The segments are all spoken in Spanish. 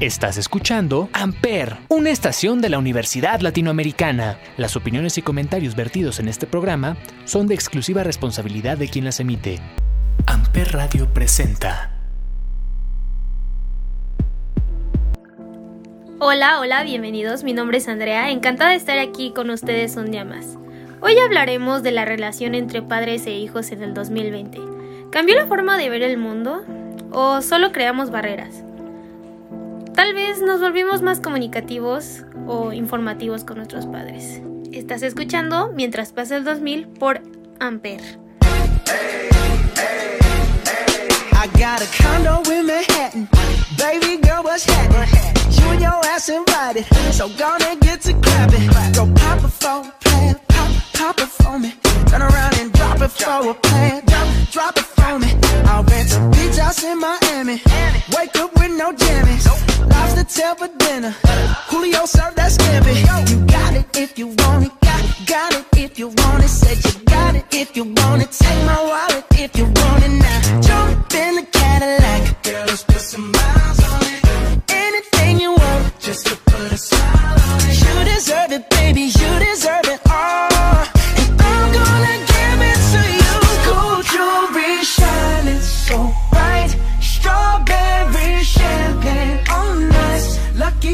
Estás escuchando Amper, una estación de la Universidad Latinoamericana. Las opiniones y comentarios vertidos en este programa son de exclusiva responsabilidad de quien las emite. Amper Radio presenta. Hola, hola, bienvenidos. Mi nombre es Andrea. Encantada de estar aquí con ustedes un día más. Hoy hablaremos de la relación entre padres e hijos en el 2020. ¿Cambió la forma de ver el mundo? ¿O solo creamos barreras? Tal vez nos volvimos más comunicativos o informativos con nuestros padres. Estás escuchando Mientras pasa el 2000 por Amper. I got a condo in Manhattan. Baby girl, what's happening? You and your ass invited. So gonna get to clapping. Go pop a phone, plan, pop, pop it for. Turn around and drop it for a plan. Drop, it for me. I'll rent a beach house in Miami. Wake up with no jammies. Lobster tail for dinner. Julio served that scampi. You got it if you want it. Got, got it if you want it. Said you got it if you want it. Take my wallet if you want it now. Jump in the Cadillac.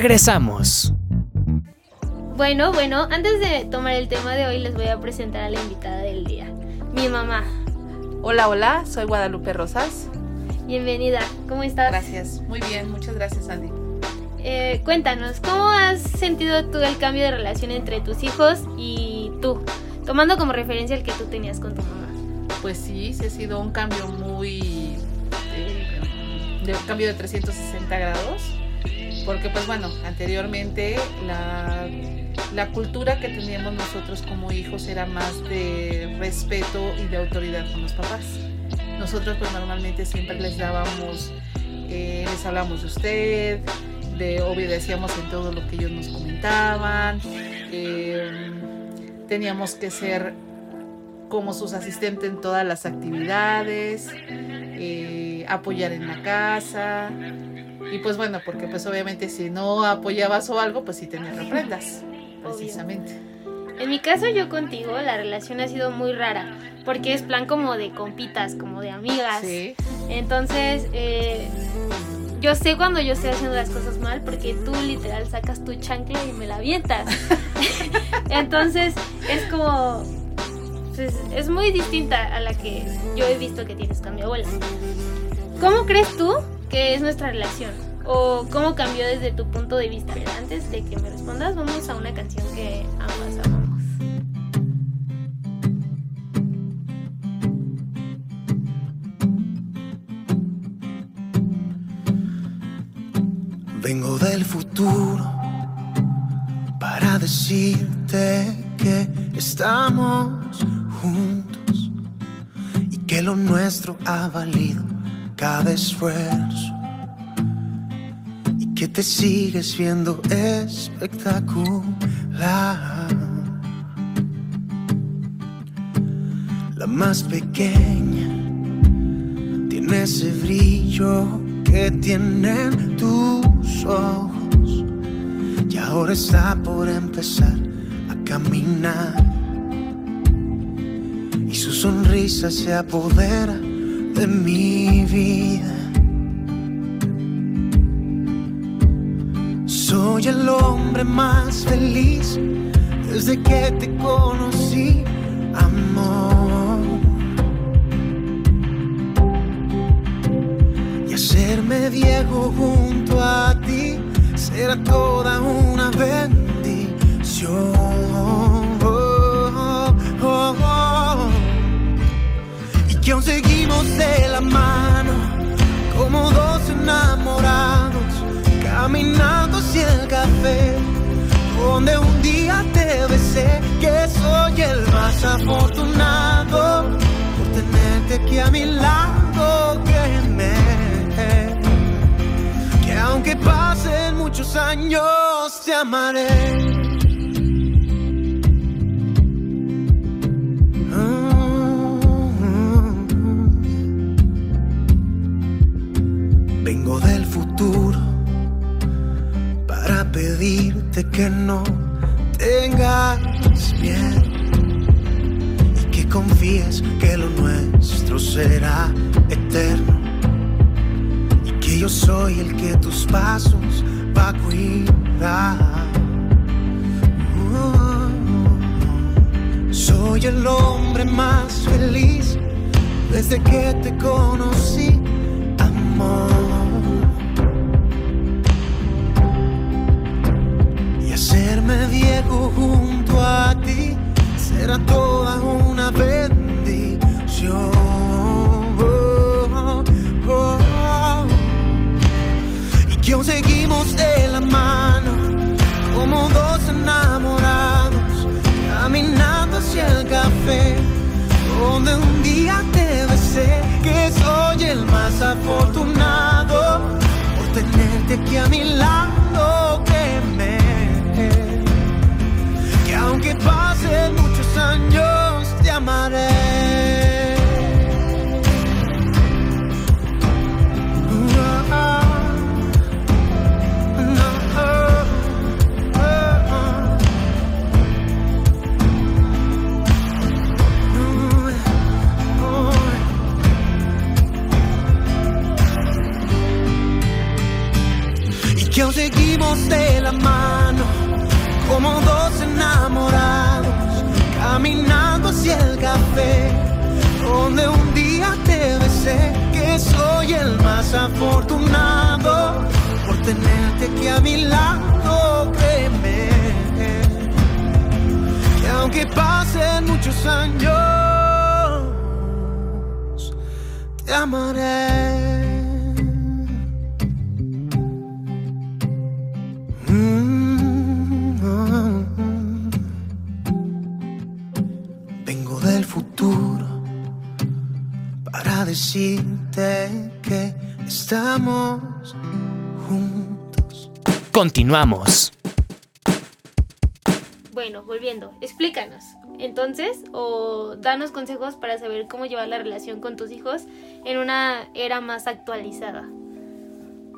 Regresamos. Bueno, bueno, antes de tomar el tema de hoy les voy a presentar a la invitada del día, mi mamá. Hola, hola, soy Guadalupe Rosas. Bienvenida, ¿cómo estás? Gracias, muy bien, muchas gracias Andy. Eh, cuéntanos, ¿cómo has sentido tú el cambio de relación entre tus hijos y tú? Tomando como referencia el que tú tenías con tu mamá. Pues sí, sí ha sido un cambio muy... eh, de un cambio de 360 grados. Porque pues bueno, anteriormente la, cultura que teníamos nosotros como hijos era más de respeto y de autoridad con los papás. Nosotros pues normalmente siempre les dábamos, eh, les hablamos de usted, de obedecíamos en todo lo que ellos nos comentaban, eh, teníamos que ser como sus asistentes en todas las actividades, eh, apoyar en la casa. Y pues bueno, porque pues obviamente si no apoyabas o algo, pues sí tenías reprendas, precisamente. En mi caso yo contigo la relación ha sido muy rara, porque es plan como de compitas, como de amigas. Sí. Entonces, eh, yo sé cuando yo estoy haciendo las cosas mal, porque tú literal sacas tu chancla y me la avientas. Entonces, es como... pues, es muy distinta a la que yo he visto que tienes con mi abuela. ¿Cómo crees tú que es nuestra relación? ¿O cómo cambió desde tu punto de vista? Antes de que me respondas, vamos a una canción que ambas amamos. Vengo del futuro para decirte que estamos juntos y que lo nuestro ha valido cada esfuerzo y que te sigues viendo espectacular. La más pequeña tiene ese brillo que tienen tus ojos y ahora está por empezar a caminar y su sonrisa se apodera de mi vida. Soy el hombre más feliz desde que te conocí, amor. Y hacerme viejo junto a ti será toda una bendición. Y que aún de la mano como dos enamorados caminando hacia el café donde un día te besé que soy el más afortunado por tenerte aquí a mi lado créeme que aunque pasen muchos años te amaré pedirte que no tengas miedo y que confíes que lo nuestro será eterno y que yo soy el que tus pasos va a cuidar. Uh, soy el hombre más feliz desde que te conocí, amor. Viejo junto a ti será toda una bendición. Y que aún seguimos de la mano como dos enamorados caminando hacia el café donde un día te besé que soy el más afortunado por tenerte aquí a mi lado años más afortunado por tenerte aquí a mi lado créeme. Que aunque pasen muchos años te amaré para decirte que estamos juntos. Continuamos. bueno, volviendo, explícanos. Entonces, o danos consejos para saber cómo llevar la relación con tus hijos en una era más actualizada.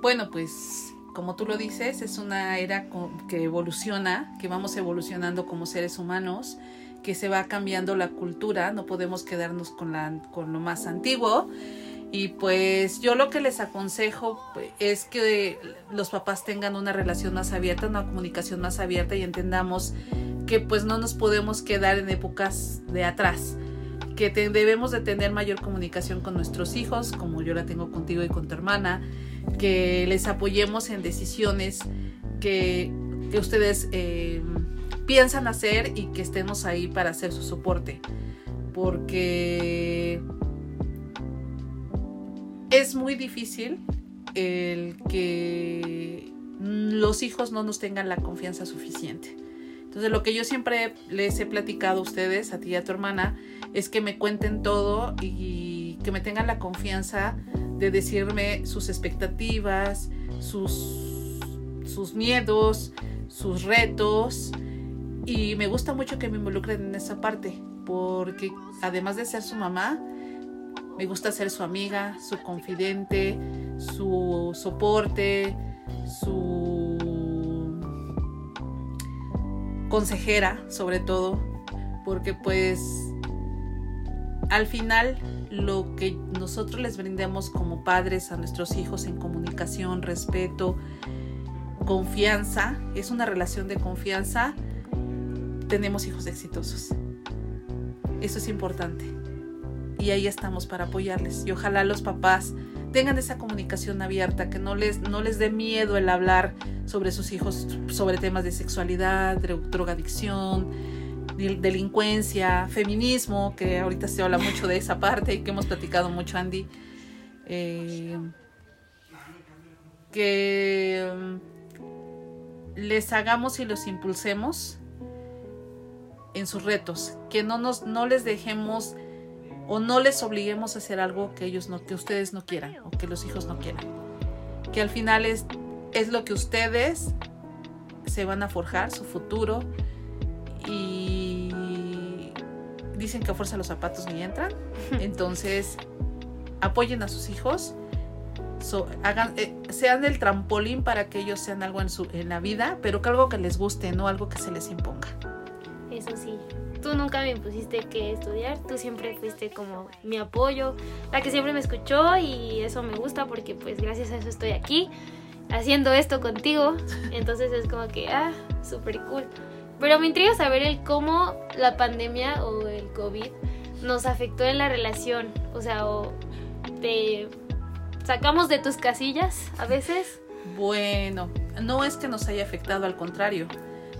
Bueno, pues como tú lo dices, es una era que evoluciona, que vamos evolucionando como seres humanos, que se va cambiando la cultura, no podemos quedarnos con, la, con lo más antiguo. Y pues yo lo que les aconsejo pues, es que los papás tengan una relación más abierta, una comunicación más abierta y entendamos que pues no nos podemos quedar en épocas de atrás, que debemos de tener mayor comunicación con nuestros hijos, como yo la tengo contigo y con tu hermana, que les apoyemos en decisiones que, que ustedes eh, piensan hacer y que estemos ahí para hacer su soporte. Porque es muy difícil el que los hijos no nos tengan la confianza suficiente. Entonces lo que yo siempre les he platicado a ustedes, a ti y a tu hermana, es que me cuenten todo y que me tengan la confianza de decirme sus expectativas, sus, sus miedos, sus retos. Y me gusta mucho que me involucren en esa parte, porque además de ser su mamá, me gusta ser su amiga, su confidente, su soporte, su consejera, sobre todo, porque pues al final lo que nosotros les brindemos como padres a nuestros hijos en comunicación, respeto, confianza, es una relación de confianza, tenemos hijos exitosos. Eso es importante. Y ahí estamos para apoyarles. Y ojalá los papás tengan esa comunicación abierta, que no les, no les dé miedo el hablar sobre sus hijos, sobre temas de sexualidad, dro- drogadicción, del- delincuencia, feminismo, que ahorita se habla mucho de esa parte y que hemos platicado mucho, Andy. Eh, que mm, les hagamos y los impulsemos en sus retos, que no nos no les dejemos o no les obliguemos a hacer algo que ellos no que ustedes no quieran o que los hijos no quieran. Que al final es es lo que ustedes se van a forjar su futuro y dicen que a fuerza los zapatos ni entran. Entonces, apoyen a sus hijos, so- hagan, eh, sean el trampolín para que ellos sean algo en, su, en la vida, pero que algo que les guste, no algo que se les imponga. Eso sí, tú nunca me impusiste que estudiar, tú siempre fuiste como mi apoyo, la que siempre me escuchó y eso me gusta porque pues gracias a eso estoy aquí haciendo esto contigo, entonces es como que, ah, súper cool. Pero me intriga saber el cómo la pandemia o el COVID nos afectó en la relación, o sea, o te sacamos de tus casillas a veces. Bueno, no es que nos haya afectado, al contrario.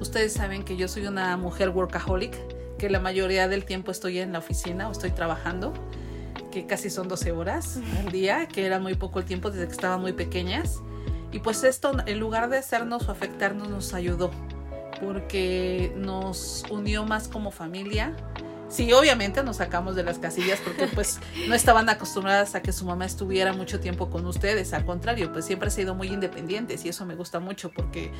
Ustedes saben que yo soy una mujer workaholic, que la mayoría del tiempo estoy en la oficina o estoy trabajando, que casi son 12 horas al día, que era muy poco el tiempo desde que estaban muy pequeñas. Y pues esto, en lugar de hacernos o afectarnos, nos ayudó, porque nos unió más como familia. Sí, obviamente nos sacamos de las casillas porque pues no estaban acostumbradas a que su mamá estuviera mucho tiempo con ustedes, al contrario, pues siempre han sido muy independientes y eso me gusta mucho porque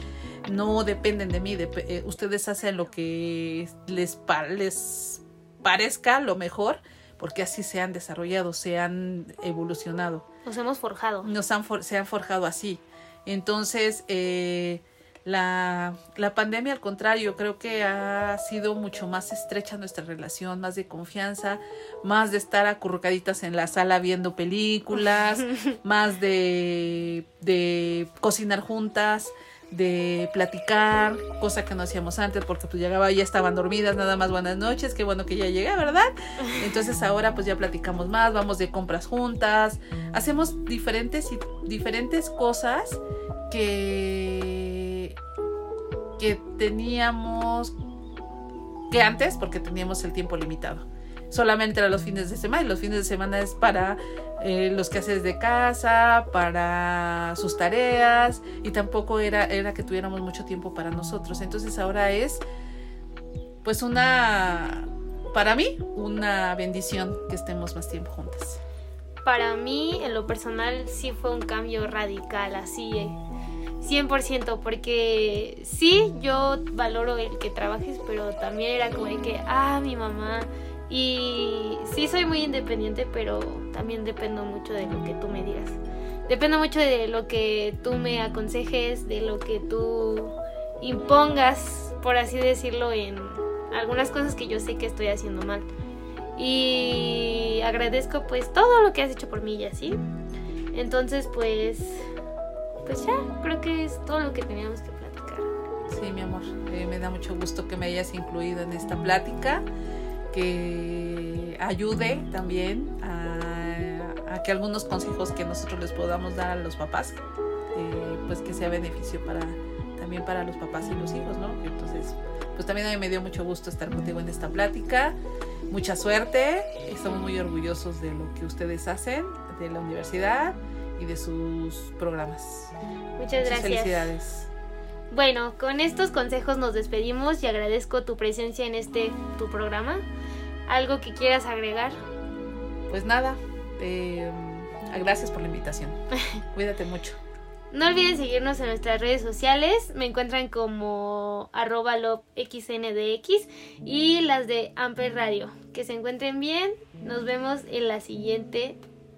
no dependen de mí, dep- eh, ustedes hacen lo que les, pa- les parezca lo mejor porque así se han desarrollado, se han evolucionado Nos hemos forjado. nos han for- se han forjado así. Entonces, eh, la, la pandemia, al contrario, creo que ha sido mucho más estrecha nuestra relación, más de confianza, más de estar acurrucaditas en la sala viendo películas, más de, de cocinar juntas, de platicar, cosa que no hacíamos antes porque pues llegaba ya estaban dormidas, nada más buenas noches, qué bueno que ya llegué, ¿verdad? Entonces ahora pues ya platicamos más, vamos de compras juntas, hacemos diferentes y diferentes cosas que que teníamos que antes porque teníamos el tiempo limitado. Solamente era los fines de semana y los fines de semana es para eh, los quehaceres de casa, para sus tareas y tampoco era, era que tuviéramos mucho tiempo para nosotros. Entonces ahora es pues una, para mí, una bendición que estemos más tiempo juntas. Para mí, en lo personal, sí fue un cambio radical, así. eh. 100%, porque sí, yo valoro el que trabajes, pero también era como de que, ah, mi mamá. Y sí soy muy independiente, pero también dependo mucho de lo que tú me digas. Dependo mucho de lo que tú me aconsejes, de lo que tú impongas, por así decirlo, en algunas cosas que yo sé que estoy haciendo mal. Y agradezco pues todo lo que has hecho por mí y así. Entonces pues pues ya, creo que es todo lo que teníamos que platicar. Sí, mi amor, eh, me da mucho gusto que me hayas incluido en esta plática, que ayude también a, a que algunos consejos que nosotros les podamos dar a los papás, eh, pues que sea beneficio para también para los papás y los hijos, ¿no? Entonces, pues también a mí me dio mucho gusto estar contigo en esta plática. Mucha suerte, estamos muy orgullosos de lo que ustedes hacen, de la universidad y de sus programas. Muchas gracias. Felicidades. Bueno, con estos consejos nos despedimos y agradezco tu presencia en este tu programa. ¿Algo que quieras agregar? Pues nada, eh, gracias por la invitación. Cuídate mucho. No olviden seguirnos en nuestras redes sociales. Me encuentran como arroba xndx y las de Amper Radio. Que se encuentren bien. Nos vemos en la siguiente